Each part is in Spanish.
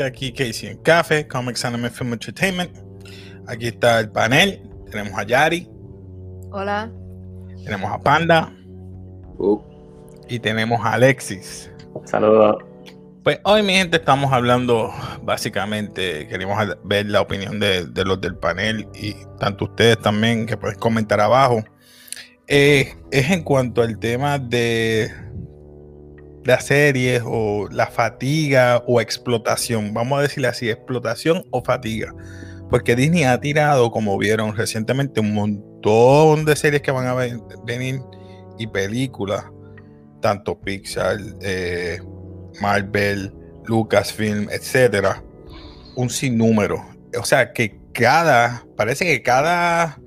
Gente, aquí Casey en Café, Comics Anime Film Entertainment. Aquí está el panel. Tenemos a Yari. Hola. Tenemos a Panda. Uh. Y tenemos a Alexis. Saludos. Pues hoy, mi gente, estamos hablando básicamente, queremos ver la opinión de, de los del panel y tanto ustedes también que pueden comentar abajo. Eh, es en cuanto al tema de las series o la fatiga o explotación. Vamos a decirle así, explotación o fatiga. Porque Disney ha tirado, como vieron recientemente, un montón de series que van a venir y películas, tanto Pixar, eh, Marvel, Lucasfilm, etcétera, un sinnúmero. O sea que cada, parece que cada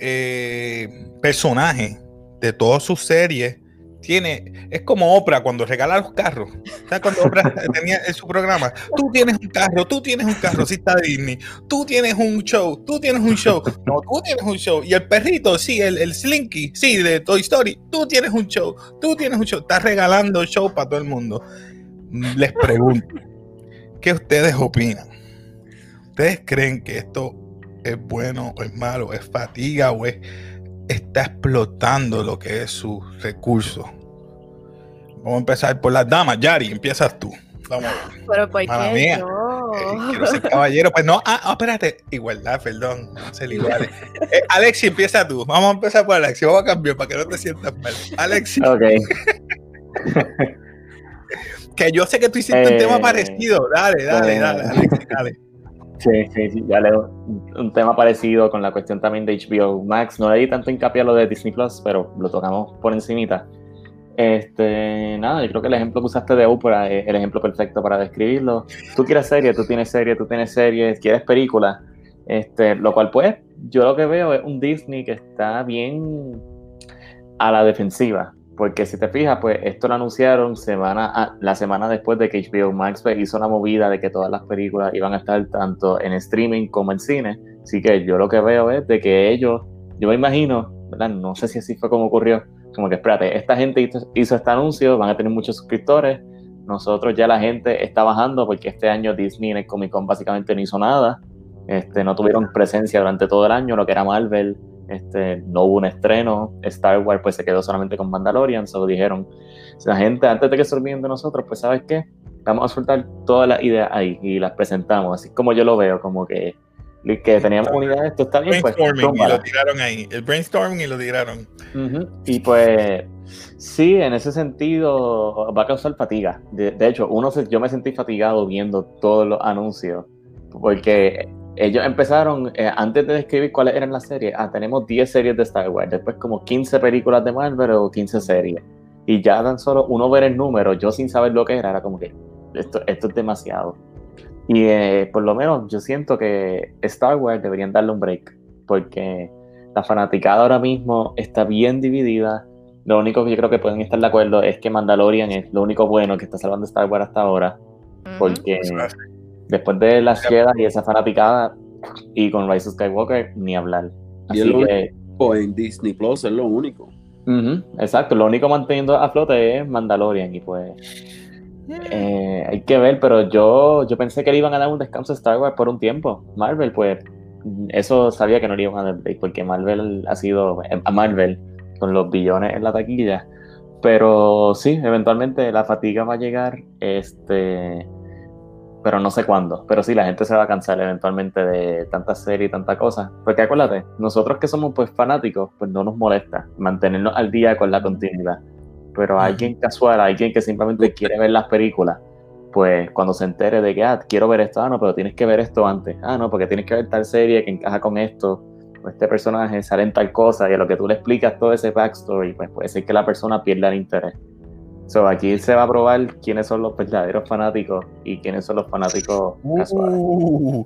eh, personaje de todas sus series tiene, es como Oprah cuando regala los carros. ¿Sabes cuando Oprah tenía en su programa? Tú tienes un carro, tú tienes un carro, si está Disney. Tú tienes un show, tú tienes un show. No, tú tienes un show. Y el perrito, sí, el, el Slinky, sí, de Toy Story. Tú tienes un show, tú tienes un show. Estás regalando show para todo el mundo. Les pregunto, ¿qué ustedes opinan? ¿Ustedes creen que esto es bueno o es malo? ¿Es fatiga o es está explotando lo que es su recurso. Vamos a empezar por las damas. Yari, empiezas tú. Vamos a ver. Pero ¿por qué mía. Eh, quiero ser caballero. Pues no, ah, espérate. Igualdad, perdón. No se iguales. Eh, Alexi, empieza tú. Vamos a empezar por Alexi. Vamos a cambiar para que no te sientas mal. Alexi. Ok. que yo sé que tú hiciste un tema parecido. Dale, dale, dale, Alexi, dale. Sí, sí, sí, ya leo un tema parecido con la cuestión también de HBO Max. No le di tanto hincapié a lo de Disney Plus, pero lo tocamos por encimita. Este, nada, yo creo que el ejemplo que usaste de Oprah es el ejemplo perfecto para describirlo. Tú quieres serie, tú tienes serie, tú tienes serie, quieres película. Este, lo cual pues, yo lo que veo es un Disney que está bien a la defensiva. Porque si te fijas, pues esto lo anunciaron semana la semana después de que HBO Max pues, hizo una movida de que todas las películas iban a estar tanto en streaming como en cine. Así que yo lo que veo es de que ellos, yo me imagino, ¿verdad? No sé si así fue como ocurrió, como que espérate, esta gente hizo, hizo este anuncio, van a tener muchos suscriptores, nosotros ya la gente está bajando porque este año Disney en el Comic Con básicamente no hizo nada, este, no tuvieron presencia durante todo el año, lo que era Marvel, este, no hubo un estreno, Star Wars pues se quedó solamente con Mandalorian, solo dijeron, la gente antes de que se olviden de nosotros, pues sabes qué, vamos a soltar todas las ideas ahí y las presentamos, así como yo lo veo, como que, que teníamos unidad, esto está bien, pues brainstorming y lo tiraron ahí, el brainstorming y lo tiraron. Y pues sí, en ese sentido va a causar fatiga. De, hecho, uno yo me sentí fatigado viendo todos los anuncios, porque ellos empezaron, eh, antes de describir cuáles eran las series, ah, tenemos 10 series de Star Wars, después como 15 películas de Marvel o 15 series. Y ya tan solo uno ver el número, yo sin saber lo que era, era como que esto, esto es demasiado. Y eh, por lo menos yo siento que Star Wars deberían darle un break, porque la fanaticada ahora mismo está bien dividida. Lo único que yo creo que pueden estar de acuerdo es que Mandalorian es lo único bueno que está salvando Star Wars hasta ahora, porque después de las quedas y esa fanaticada y con Rise of Skywalker ni hablar. Así y que, en Disney Plus es lo único. exacto, lo único manteniendo a flote es Mandalorian y pues eh, hay que ver, pero yo, yo pensé que le iban a dar un descanso a Star Wars por un tiempo. Marvel, pues eso sabía que no le iban a dar porque Marvel ha sido a Marvel con los billones en la taquilla. Pero sí, eventualmente la fatiga va a llegar. Este pero no sé cuándo. Pero sí, la gente se va a cansar eventualmente de tanta serie y tanta cosa. Porque acuérdate, nosotros que somos pues fanáticos, pues no nos molesta mantenernos al día con la continuidad. Pero alguien casual, alguien que simplemente quiere ver las películas, pues cuando se entere de que, ah, quiero ver esto, ah, no, pero tienes que ver esto antes. Ah, no, porque tienes que ver tal serie que encaja con esto. O este personaje sale en tal cosa y a lo que tú le explicas todo ese backstory, pues puede ser que la persona pierda el interés. So, aquí se va a probar quiénes son los verdaderos fanáticos y quiénes son los fanáticos casuales. Uh,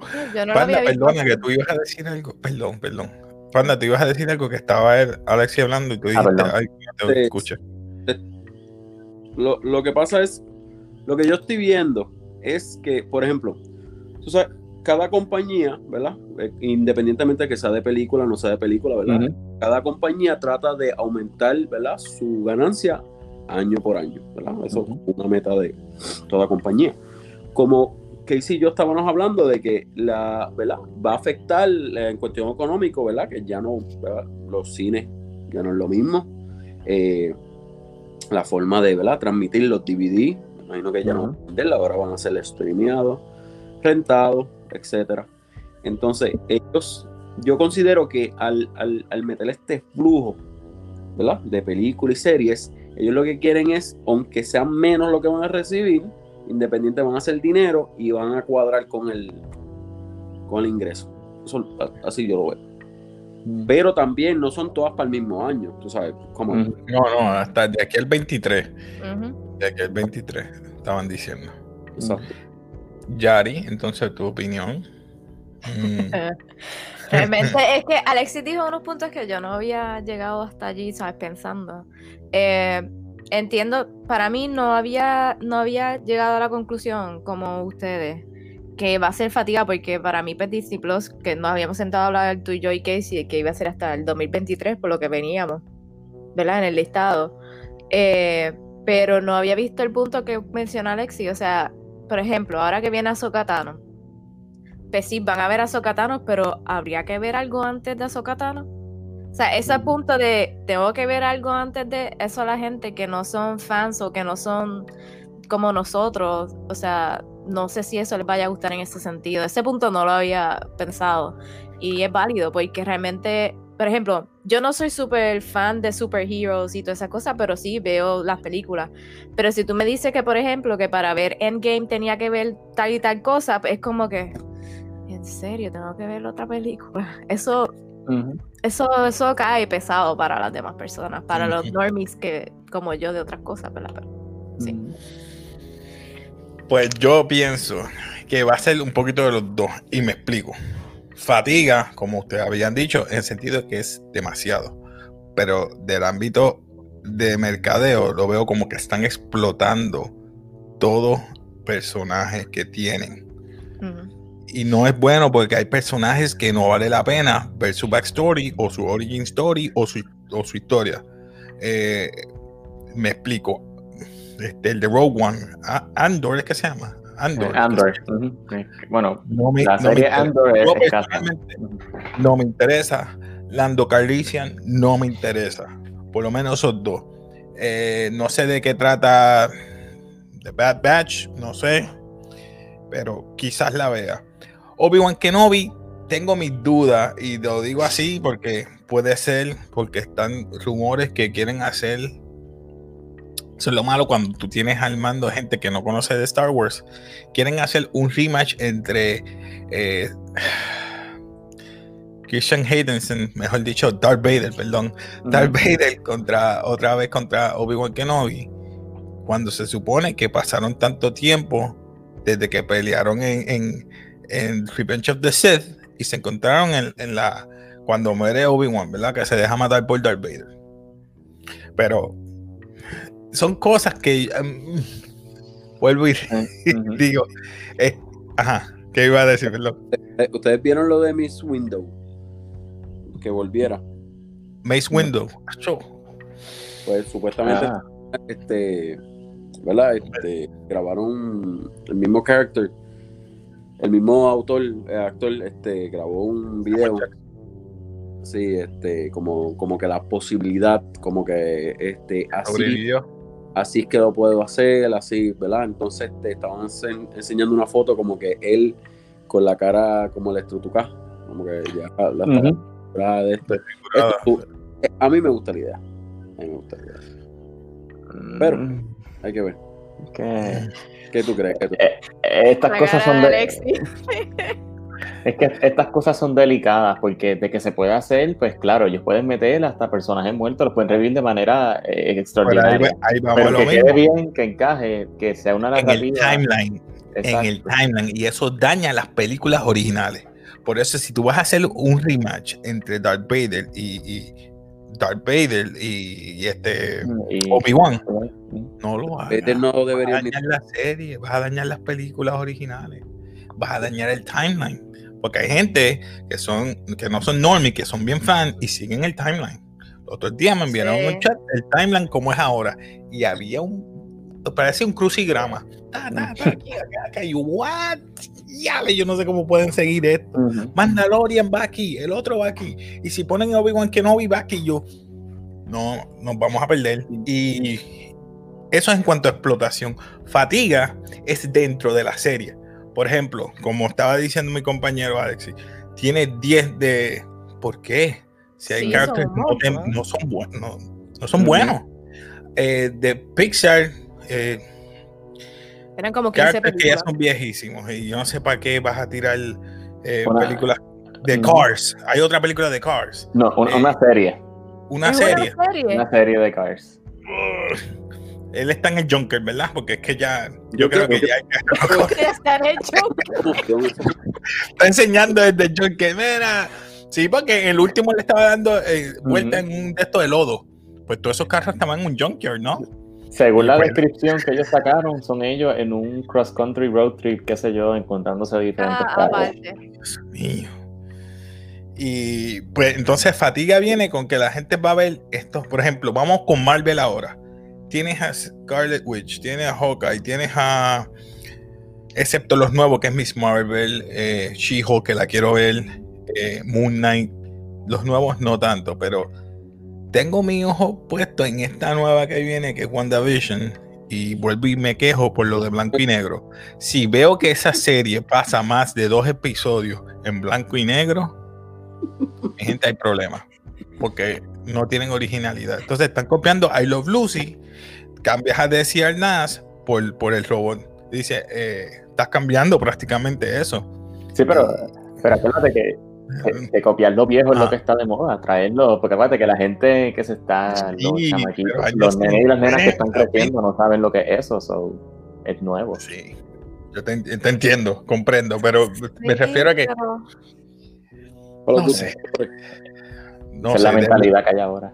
Panda, perdona que tú ibas a decir algo. Perdón, perdón. Panda, tú ibas a decir algo que estaba Alexi hablando y tú ah, dijiste, ay, no te escuché. Lo, lo, que pasa es, lo que yo estoy viendo es que, por ejemplo, tú sabes, cada compañía, ¿verdad? Eh, independientemente de que sea de película o no sea de película, ¿verdad? Cada compañía trata de aumentar, ¿verdad? Su ganancia año por año, ¿verdad? Eso es una meta de toda compañía. como Casey y yo estábamos hablando de que la, ¿verdad? va a afectar eh, en cuestión económico, ¿verdad? Que ya no, ¿verdad? los cines ya no es lo mismo. Eh, la forma de, ¿verdad? Transmitir los DVD, me imagino que ya no a venderla, ahora van a ser streameados, rentados, etcétera. Entonces, ellos, yo considero que al, al, al meter este flujo, ¿verdad? De películas y series, ellos lo que quieren es, aunque sean menos lo que van a recibir, independiente van a hacer dinero y van a cuadrar con el, con el ingreso. Eso, así yo lo veo. Pero también no son todas para el mismo año, tú sabes. Como No, no, hasta de aquí al 23. De aquí al 23, estaban diciendo. Exacto. Yari, entonces tu opinión. Mm. Realmente es que Alexis dijo unos puntos que yo no había llegado hasta allí, ¿sabes? Pensando. Eh, entiendo, para mí no había, no había llegado a la conclusión como ustedes que va a ser fatiga porque para mí Disney Plus, que nos habíamos sentado a hablar tú y yo y Casey, que iba a ser hasta el 2023 por lo que veníamos, ¿verdad? En el listado. Eh, pero no había visto el punto que mencionó Alexi, o sea, por ejemplo, ahora que viene Azokatano, pues sí, van a ver a Azokatano, pero ¿habría que ver algo antes de Azokatano? O sea, ese punto de tengo que ver algo antes de eso a la gente que no son fans o que no son como nosotros, o sea, no sé si eso les vaya a gustar en ese sentido. Ese punto no lo había pensado y es válido porque realmente, por ejemplo, yo no soy súper fan de superheroes y toda esa cosa, pero sí veo las películas. Pero si tú me dices que, por ejemplo, que para ver Endgame tenía que ver tal y tal cosa, es como que, en serio, tengo que ver otra película. Eso eso, eso cae pesado para las demás personas, para los normies que, como yo, de otras cosas, ¿verdad? Pero, sí. Pues yo pienso que va a ser un poquito de los dos, y me explico. Fatiga, como ustedes habían dicho, en el sentido de que es demasiado. Pero del ámbito de mercadeo, lo veo como que están explotando todos personajes que tienen. Y no es bueno porque hay personajes que no vale la pena ver su backstory o su origin story o su, o su historia. Eh, me explico. Este, el de Rogue One, Andor es que se llama. Andor. Andor. Bueno, No me, la no me serie interesa. Andor es no me interesa. Lando Calrissian no me interesa. Por lo menos esos dos. Eh, no sé de qué trata The Bad Batch, no sé. Pero quizás la vea. Obi-Wan Kenobi, tengo mis dudas. Y lo digo así porque puede ser, porque están rumores que quieren hacer. Eso es lo malo cuando tú tienes al mando gente que no conoce de Star Wars. Quieren hacer un rematch entre eh, Christian Haydenson, mejor dicho, Darth Vader, perdón. Darth Vader contra otra vez contra Obi-Wan Kenobi. Cuando se supone que pasaron tanto tiempo desde que pelearon en, en, en Revenge of the Sith y se encontraron en, en la cuando muere Obi-Wan, ¿verdad? Que se deja matar por Darth Vader. Pero son cosas que um, vuelvo y Ujú. digo, eh, ajá, ¿qué iba a decir? Perdón. Eh, Ustedes vieron lo de Miss Window, que volviera. Mace Window. Pues supuestamente, Ah, este, ¿verdad? Este, grabaron el mismo character, el mismo autor, eh, actor, este, grabó un video. Sí, este, como, como que la posibilidad, como que, este, así, así es que lo puedo hacer, así, ¿verdad? Entonces te estaban ense- enseñando una foto como que él con la cara como el estrutucá, como que ya la ujú. cara de esto. Esto, eh, a mí me gusta la idea. A mí me gusta la idea. Pero- Mm, Hay que ver. Que- ¿Qué tú crees? ¿Qué tú- Eh, estas La cosas son de es que estas cosas son delicadas porque de que se puede hacer, pues claro, ellos pueden meter hasta personajes muertos, los pueden revivir de manera eh, Pero ahí, extraordinaria. ahí vamos a Pero lo que mismo. quede bien, que encaje, que sea una En el narrativa. timeline. En el timeline. Y eso daña las películas originales. Por eso, si tú vas a hacer un rematch entre Darth Vader y, y Darth Vader y, y este Obi-Wan, no lo hagas. Vader no Vas a debería ni- dañar la serie, vas a dañar las películas originales, vas a dañar el timeline. Porque hay gente que son que no son normies, que son bien fans y siguen el timeline. Los otros días me enviaron Sí. un chat, el timeline como es ahora. Y había un parece un crucigrama. Ta, ta, ta, aquí, acá, acá, y what? Ya, yo no sé cómo pueden seguir esto. Mandalorian va aquí, el otro va aquí. Y si ponen Obi-Wan Kenobi va aquí, yo. No, nos vamos a perder. Y eso es en cuanto a explotación. Fatiga es dentro de la serie. Por ejemplo, como estaba diciendo mi compañero Alexis, tiene 10 de. ¿Por qué? Si hay Sí, characters son no, no son buenos. No, no son buenos. Eh, de Pixar, eh, Eran como 15 characters que ya películas. son viejísimos. Y yo no sé para qué vas a tirar eh, Una- películas de Ujú. Cars. Hay otra película de Cars. No, una, Eh, una serie. Una serie. serie. Una serie de Cars. Él está en el Junker, ¿verdad? Porque es que ya. Yo, Yo creo, creo que ya, Ya están hechos. está enseñando desde el Junker. Mira. Sí, porque en el último le estaba dando eh, vuelta en un de estos de lodo. Pues todos esos carros estaban en un Junkyard, ¿no? Según la Pues- descripción que ellos sacaron, son ellos en un cross country road trip, qué sé yo, encontrándose diferentes Ah, aparte. Dios mío. Y pues entonces Fatiga viene con que la gente va a ver esto. Por ejemplo, vamos con Marvel ahora. Tienes a Scarlet Witch, tienes a Hawkeye, tienes a. Excepto los nuevos, que es Miss Marvel, eh, She-Hulk, que la quiero ver, eh, Moon Knight. Los nuevos no tanto, pero tengo mi ojo puesto en esta nueva que viene, que es WandaVision. Y vuelvo y me quejo por lo de blanco y negro. Si veo que esa serie pasa más de dos episodios en blanco y negro, mi gente hay problemas. Porque no tienen originalidad. Entonces están copiando I Love Lucy, cambias a Desi Arnaz por, por el robot. Dice, eh, estás cambiando prácticamente eso. Sí, pero, pero acuérdate que, que copiar lo viejo es Ah. lo que está de moda, traerlo, porque acuérdate que la gente que se está, los Sí, los dos nenes y las nenas que están creciendo no saben lo que es eso, so, es nuevo. Sí, yo te, te entiendo, comprendo, pero me Sí, refiero a que pero- No sé. no Esa es sé, la de- mentalidad que hay ahora.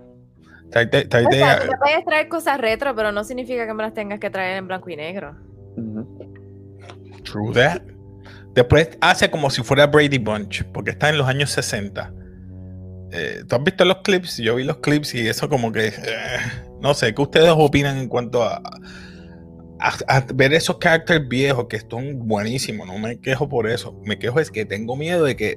tráete- tráete O sea, a- tú te puedes traer cosas retro, pero no significa que me las tengas que traer en blanco y negro. Ujú. True that. Después hace como si fuera Brady Bunch, porque está en los años 60. Eh, ¿Tú has visto los clips? Yo vi los clips y eso como que... eh, no sé, ¿qué ustedes opinan en cuanto a, a- a ver esos characters viejos que son buenísimos? No me quejo por eso. Me quejo es que tengo miedo de que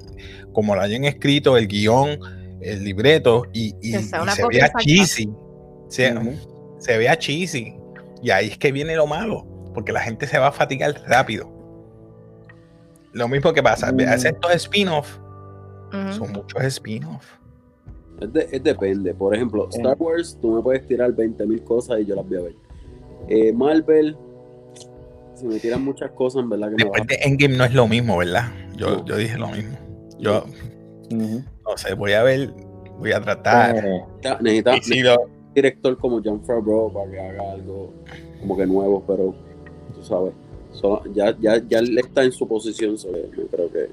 como lo hayan escrito el guion, el libreto y, y- Que sea y una se vea exacta. cheesy. Ujú. se vea cheesy. Y ahí es que viene lo malo, porque la gente se va a fatigar rápido. Lo mismo que pasa, Mm. hacer estos spin-off, Ujú. son muchos spin-off. Es, de- es depende. Por ejemplo, Star Wars, tú me puedes tirar 20.000 cosas y yo las voy a ver. Eh, Marvel, si me tiran muchas cosas, en verdad que no Después de Endgame no es lo mismo, ¿verdad? Yo, No. yo dije lo mismo. Yo, no sé, voy a ver, voy a tratar. Eh, necesita, necesita- Y si lo- un director como John Favreau para que haga algo como que nuevo, pero tú sabes, solo- ya, ya, ya él está en su posición, so, yo creo que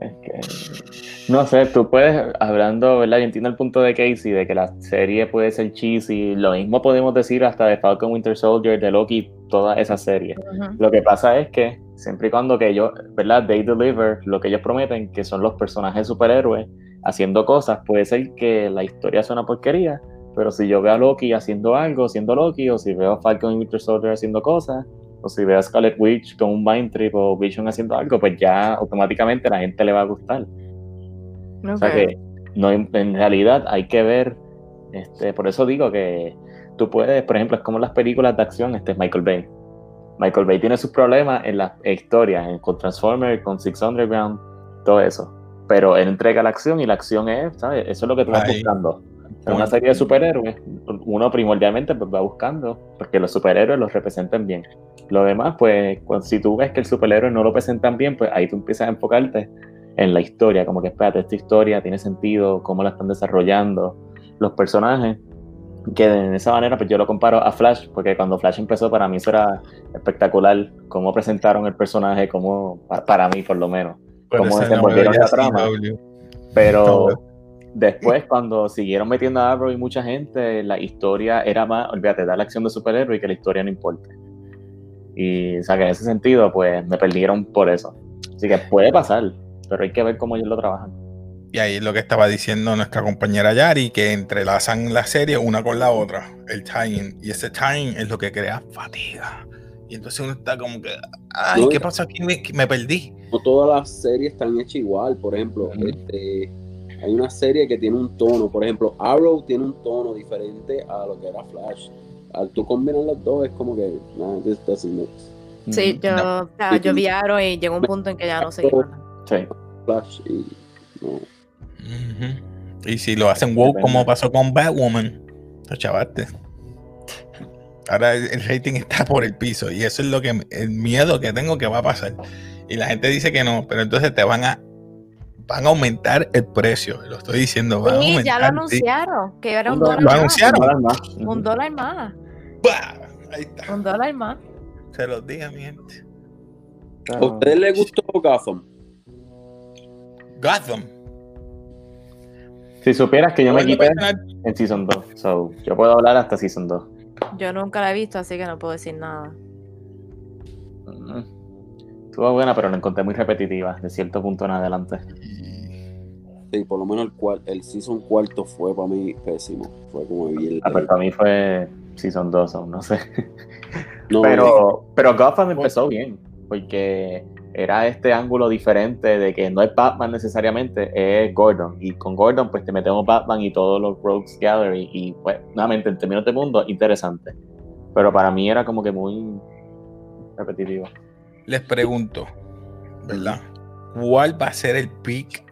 Es que, no sé, tú puedes, hablando, ¿verdad? Yo entiendo el punto de Casey, de que la serie puede ser cheesy, lo mismo podemos decir hasta de Falcon Winter Soldier, de Loki, toda esa serie. Lo que pasa es que, siempre y cuando que ellos, ¿verdad? They deliver lo que ellos prometen, que son los personajes superhéroes haciendo cosas, puede ser que la historia sea una porquería, pero si yo veo a Loki haciendo algo, siendo Loki, o si veo a Falcon Winter Soldier haciendo cosas, o si veo a Scarlet Witch con un Mind Trip o Vision haciendo algo, pues ya automáticamente a la gente le va a gustar. O sea que no, en realidad hay que ver, este, por eso digo que tú puedes, por ejemplo, es como las películas de acción, este es Michael Bay. Michael Bay tiene sus problemas en las historias, en, con Transformers, con Six Underground, todo eso. Pero él entrega la acción y la acción es, ¿sabes? Eso es lo que tú vas Ahí. buscando. En una serie de superhéroes, uno primordialmente pues, va buscando porque los superhéroes los representan bien. Lo demás, pues, si tú ves que el superhéroe no lo presentan bien, pues ahí tú empiezas a enfocarte en la historia, como que espérate, esta historia tiene sentido, cómo la están desarrollando, los personajes, que de esa manera pues yo lo comparo a Flash, porque cuando Flash empezó para mí eso era espectacular, cómo presentaron el personaje, cómo, pa- para mí por lo menos, Por cómo desenvolvieron la trama. Pero. Después cuando siguieron metiendo a Arrow y mucha gente, la historia era más, olvídate, da la acción de superhéroe y que la historia no importe. Y o sea que en ese sentido pues me perdieron por eso. Así que puede pasar, pero hay que ver cómo ellos lo trabajan. Y ahí es lo que estaba diciendo nuestra compañera Yari, que entrelazan la serie una con la otra, el timing. Y ese timing es lo que crea fatiga. Y entonces uno está como que, ay, ¿qué pasó aquí? Me, me perdí. No todas las series están hechas igual. Por ejemplo, este, hay una serie que tiene un tono. Por ejemplo, Arrow tiene un tono diferente a lo que era Flash. Al tú combinar los dos es como que, nah, this doesn't make Sí, yo, No. o sea, yo vi Arrow y llegó un punto en que ya no seguía. Sí. Flash y no. Y si lo hacen woke como pasó con Batwoman, lo chavaste. Ahora el el rating está por el piso y eso es lo que el miedo que tengo que va a pasar. Y la gente dice que no, pero entonces te van a van a aumentar el precio. Lo estoy diciendo, van a Sí, aumentar. ya lo sí. anunciaron, que era un Lo dólar ¿Lo más. anunciaron? Dólar más. Un dólar más. ¡Bah! Ahí está. Un dólar más. Se los dije, mi gente. ¿A ustedes les gustó Gotham? Gotham. Si supieras que yo me quité en Season 2, so yo puedo hablar hasta Season 2. Yo nunca la he visto, así que no puedo decir nada. Mm. Estuvo buena, pero la encontré muy repetitiva, de cierto punto en adelante. Sí, por lo menos el, cual, el season cuarto fue para mí pésimo. Fue como bien. Ah, pero para mí fue Season 2, o no sé. No, Pero, pero Gotham empezó bien, porque era este ángulo diferente de que no es Batman necesariamente, es Gordon. Y con Gordon, pues te metemos Batman y todos los Rogues Gallery. Y pues, nuevamente, en términos de mundo, interesante. Pero para mí era como que muy repetitivo. Les pregunto, ¿verdad? ¿Cuál va a ser el peak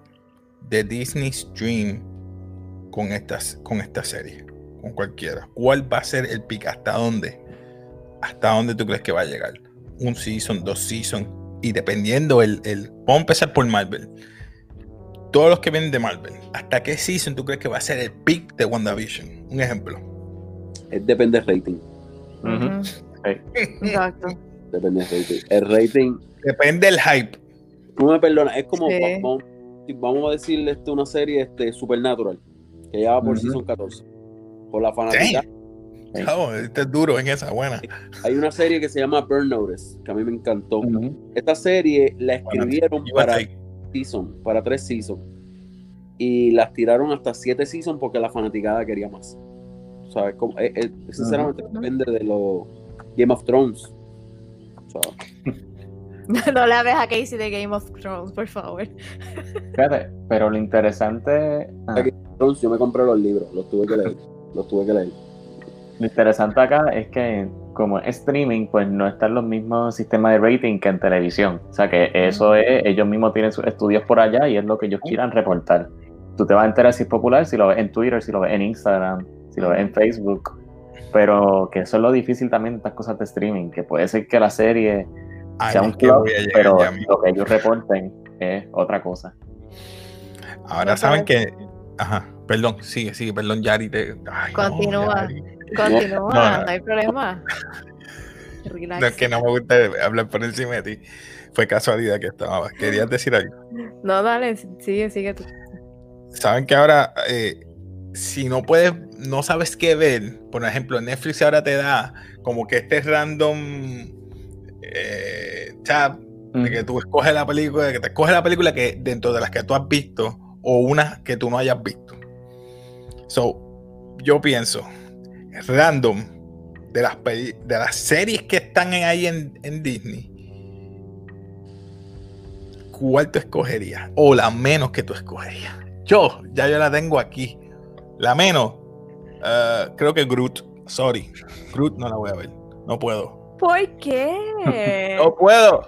de Disney Stream con estas con esta serie? Con cualquiera. ¿Cuál va a ser el peak? ¿Hasta dónde? ¿Hasta dónde tú crees que va a llegar? ¿Un season, dos seasons? Y dependiendo el, el... Vamos a empezar por Marvel. Todos los que vienen de Marvel. ¿Hasta qué season tú crees que va a ser el peak de WandaVision? Un ejemplo. es- depende del rating. Exacto. Depende del rating. El rating, Depende del hype. no me perdona, es como, Sí. vamos, vamos a decirle este, una serie este, Supernatural, que ya va por season 14. Por la fanática. Sí. Oh, este es duro en esa buena. Hay una serie que se llama Burn Notice, que a mí me encantó. Esta serie la escribieron para season, para tres seasons. Y las tiraron hasta siete seasons porque la fanaticada quería más. ¿Sabes? Como, sinceramente depende de los Game of Thrones. No le hables a Casey de Game of Thrones, por favor. Fíjate, pero lo interesante. ah, yo me compré los libros, los tuve que leer. Los tuve que leer. Lo interesante acá es que como es streaming, pues no están los mismos sistemas de rating que en televisión. O sea que eso es, ellos mismos tienen sus estudios por allá y es lo que ellos quieran reportar. Tú te vas a enterar si es popular, si lo ves en Twitter, si lo ves en Instagram, si lo ves en Facebook. Pero que eso es lo difícil también de estas cosas de streaming, que puede ser que la serie Ay, sea un llegar pero ya lo que ellos reporten es otra cosa. Ahora saben que. Ajá, perdón, sigue, sigue, perdón, Yari. Te... Ay, no, Continúa. Yari. Continúa, No, no. no, hay problema. Relax. No es que no me gusta hablar por encima de ti. Fue casualidad que estaba. Querías decir algo. No, dale, sigue, sigue tú. Saben que ahora, eh, si no puedes, no sabes qué ver, por ejemplo, Netflix ahora te da como que este random eh, tab de que tú escoges la película, que te escoges la película que dentro de las que tú has visto o una que tú no hayas visto. So, yo pienso, random de las, de las series que están en- ahí en, en Disney, ¿cuál tú escogerías? O la menos que tú escogerías. Yo, ya yo la tengo aquí. La menos, eh, creo que Groot. Sorry, Groot no la voy a ver. No puedo. ¿Por qué? No puedo.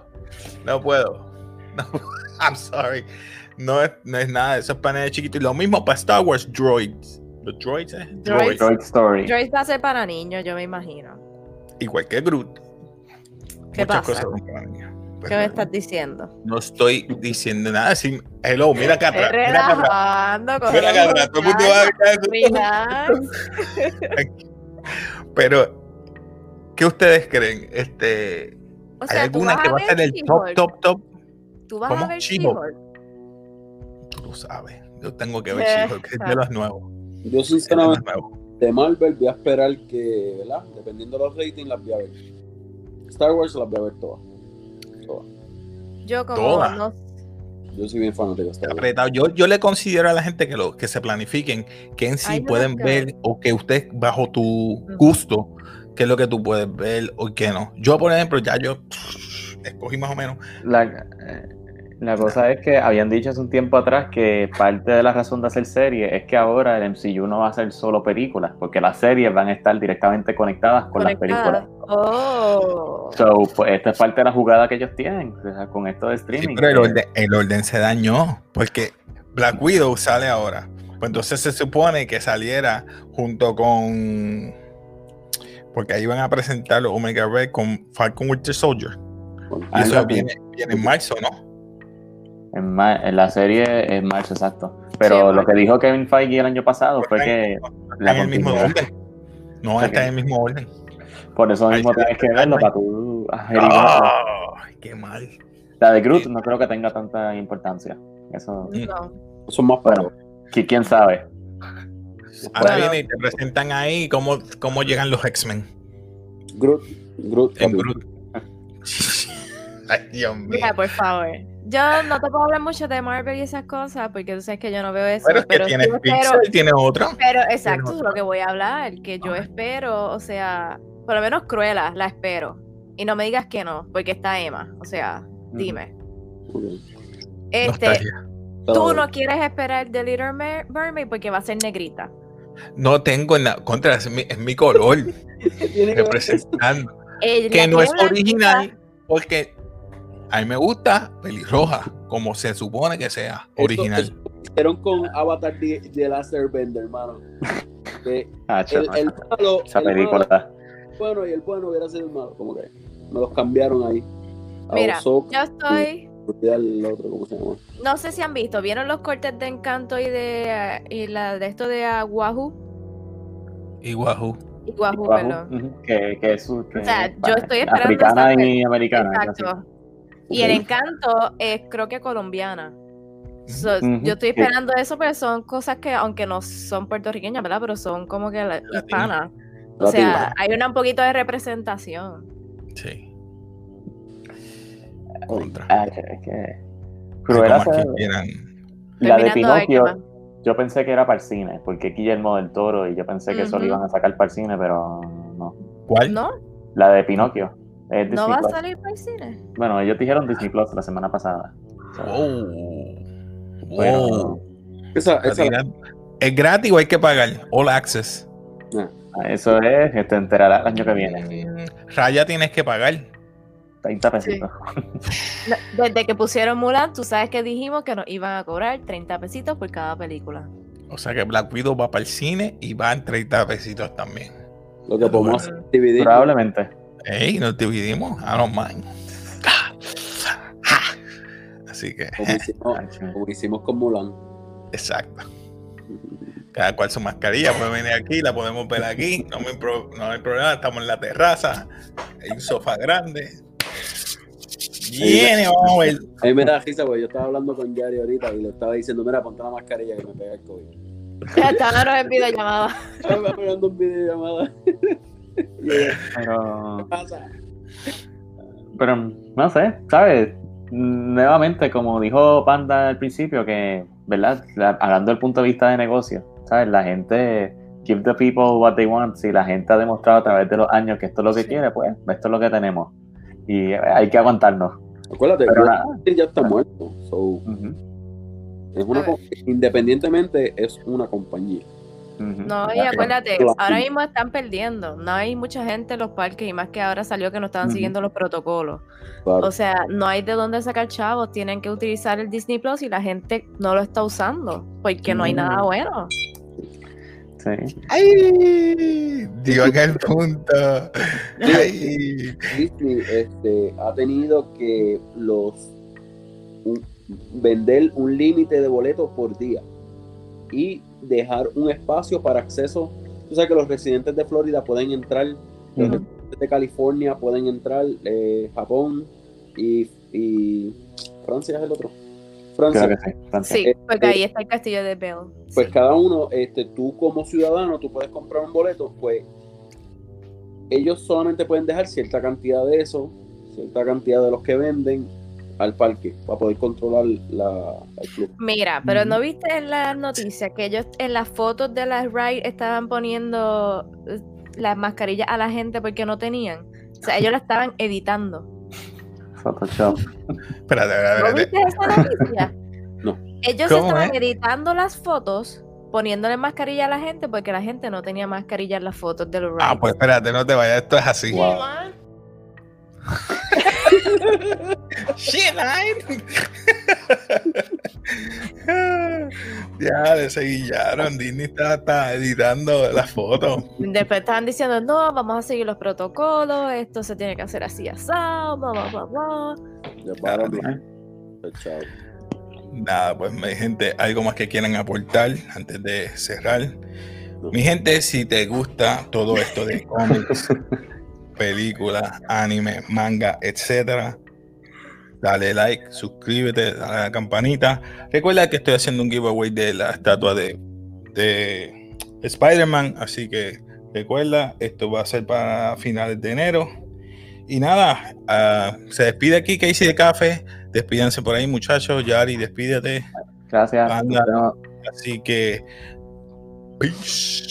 No puedo. No, I'm sorry. No es, no es nada de eso es para de chiquito. Y lo mismo para Star Wars Droids. Los droids, ¿eh? Droids. Droid Story. Joyce va a ser para niños, yo me imagino. Igual que Groot. ¿Qué Muchas pasa? cosas son para niños. Pues ¿Qué me estás diciendo? no estoy diciendo nada. Sí, hello, mira acá atrás. Mira acá atrás. Relajando con Mira acá los atrás. Todo el mundo va a. Pero, ¿qué ustedes creen? Este, O ¿Hay sea, alguna que va a ser el top, top, top? Tú vas ¿Cómo? a ver She-Hulk. Tú lo sabes. Yo tengo que ver Eh, She-Hulk, es de los nuevos. Yo es de los sinceramente nuevos. de Marvel voy a esperar que, ¿verdad? Dependiendo de los ratings las voy a ver. Star Wars las voy a ver todas. Yo como Todas. no, Yo soy bien fanático apretado. Yo, yo le considero a la gente que, lo, que se planifiquen, que en sí pueden que- ver o que usted bajo tu gusto, qué es lo que tú puedes ver o qué no. Yo, por ejemplo, ya yo escogí más o menos. La, eh, la cosa es que habían dicho hace un tiempo atrás que parte de la razón de hacer series es que ahora el MCU no va a ser solo películas, porque las series van a estar directamente conectadas con las películas. Oh. So, pues esta es parte de la jugada que ellos tienen o sea, con esto de Sí, streaming. pero el orden, el orden se dañó porque Black Widow sale ahora. Pues entonces se supone que saliera junto con. Porque ahí van a presentar Omega Red con Falcon Winter Soldier. Y eso así. viene, viene en marzo, ¿no? En, la serie es marzo, exacto. Pero Sí, lo que dijo Kevin Feige el año pasado fue que la en el mismo orden. No está en el mismo orden. por eso mismo tienes que verlo para tú. ¡Ay, qué mal! La de Groot no creo que tenga tanta importancia. Eso, No. Son más bueno, qui- quién sabe. Ahora Bueno. viene y te presentan ahí cómo, cómo llegan los X-Men Groot, Groot, en. Groot. Ay, Dios mío. Mira, por favor. Yo no te puedo hablar mucho de Marvel y esas cosas porque tú sabes que yo no veo eso. Pero es que pero tiene sí Pixar y tiene otra. pero exacto, Tiene es lo que voy a hablar. Que yo espero, o sea, por lo menos Cruella, la espero. Y no me digas que no, porque está Emma. O sea, dime. Ok. Este, Nostalgia. tú Todo. no quieres esperar The Little Mer- Mermaid porque va a ser negrita. No tengo en la contra, es mi, es mi color representando. Que no es original porque a mí me gusta pelirroja, como se supone que sea original. Esto- hicieron con Avatar de, de Last Airbender, hermano. Que Ah, el, el malo, esa el malo película. bueno y el bueno hubiera sido el malo. Como que me los cambiaron ahí. A Mira, Yo estoy. y al otro, ¿cómo se llama? No sé si han visto, ¿vieron los cortes de Encanto y de eh, y la de esto de uh, Wahoo? Y Wahoo. Y Wahoo, Wahoo, perdón. que, que es su- que- O sea, yo estoy esperando Africana y americana. Exacto. Y el encanto es creo que colombiana. So, Yo estoy esperando eso, pero son cosas que, aunque no son puertorriqueñas, ¿verdad? Pero son como que la- hispanas. O sea, hay una un poquito de representación. Sí. Contra. Ah, que- que quieran. la de Pinocchio, yo pensé que era para el cine, porque Guillermo del Toro y yo pensé que eso lo iban a sacar para el cine, pero no. ¿Cuál? ¿No? La de Pinocchio. Es ¿No va a salir para el cine? Bueno, ellos dijeron Disney Plus la semana pasada. So, Oh. pero- Oh. Esa, esa. ¿Es gratis o hay que pagar? All access. Eso es, te enterarás el año que viene. Mm, Raya tienes que pagar. 30 pesitos. Desde que pusieron Mulan, tú sabes que dijimos que nos iban a cobrar 30 pesitos por cada película. O sea que Black Widow va para el cine y va en 30 pesitos también. lo que podemos dividir. Probablemente. Ey, nos dividimos. I don't mind. Así que, Como hicimos, Ay, sí. como hicimos con Mulan. exacto. Cada cual su mascarilla puede venir aquí, la podemos ver aquí. No, me pro- no hay problema, estamos en la terraza. Hay un sofá grande. Viene, vamos a ver. A mí me da risa porque yo estaba hablando con Yari ahorita y le estaba diciendo, mira, ponte la mascarilla que me pega el COVID. Estábamos en videollamada. Estaba pegando un videollamada. Pero, ¿qué pasa? pero no sé, ¿sabes? Nuevamente, como dijo Panda al principio, que, ¿verdad? La- Hablando del punto de vista de negocio, ¿sabes? La gente, give the people what they want. Si la gente ha demostrado a través de los años que esto es lo que Sí. quiere, pues esto es lo que tenemos. Y hay que aguantarnos. Acuérdate, Pero. Smith ya está muerto. So, es una, independientemente, es una compañía. No, y acuérdate, ahora mismo están perdiendo. No hay mucha gente en los parques y más que ahora salió que no estaban siguiendo los protocolos. Claro. O sea, no hay de dónde sacar chavos. Tienen que utilizar el Disney Plus y la gente no lo está usando porque no hay nada Mm. bueno. Sí. ¡Ay! Dio acá el punto. ¡Ay! Disney este, ha tenido que los un- vender un límite de boletos por día y dejar un espacio para acceso. Tú sabes que los residentes de Florida pueden entrar, los residentes de California pueden entrar, eh, Japón y, y Francia es el otro. Francia. Sí. Francia. Sí, porque ahí está el castillo de Bell. Pues Sí. cada uno, este, tú como ciudadano, tú puedes comprar un boleto, pues ellos solamente pueden dejar cierta cantidad de eso, cierta cantidad de los que venden, al parque para poder controlar la, el club. Mira, pero ¿no viste en las noticias que ellos en las fotos de las ride estaban poniendo eh, las mascarillas a la gente porque no tenían? O sea, ellos la estaban editando. Photoshop. Espérate, espérate, ¿No viste esa noticia? No. Ellos ¿Cómo estaban es? editando las fotos, poniéndole mascarilla a la gente porque la gente no tenía mascarilla en las fotos de los rides. Ah, pues espérate, no te vayas, esto es así. Wow. Shit, ya, le seguillaron. Disney está, está editando las fotos. Después estaban diciendo, no, vamos a seguir los protocolos, esto se tiene que hacer así asado, bla, bla, bla, bla. Ya para bien. Chao. Nada, pues mi gente, algo más que quieran aportar antes de cerrar. Mi gente, si te gusta todo esto de cómics, películas, anime, manga, etcétera, dale like, suscríbete, dale a la campanita. Recuerda que estoy haciendo un giveaway de la estatua de, de Spider-Man, así que recuerda, esto va a ser para finales de enero. Y nada, ah, se despide aquí Casey de Café. Despídanse por ahí, muchachos. Yari, despídete. Gracias. Así que. Peace.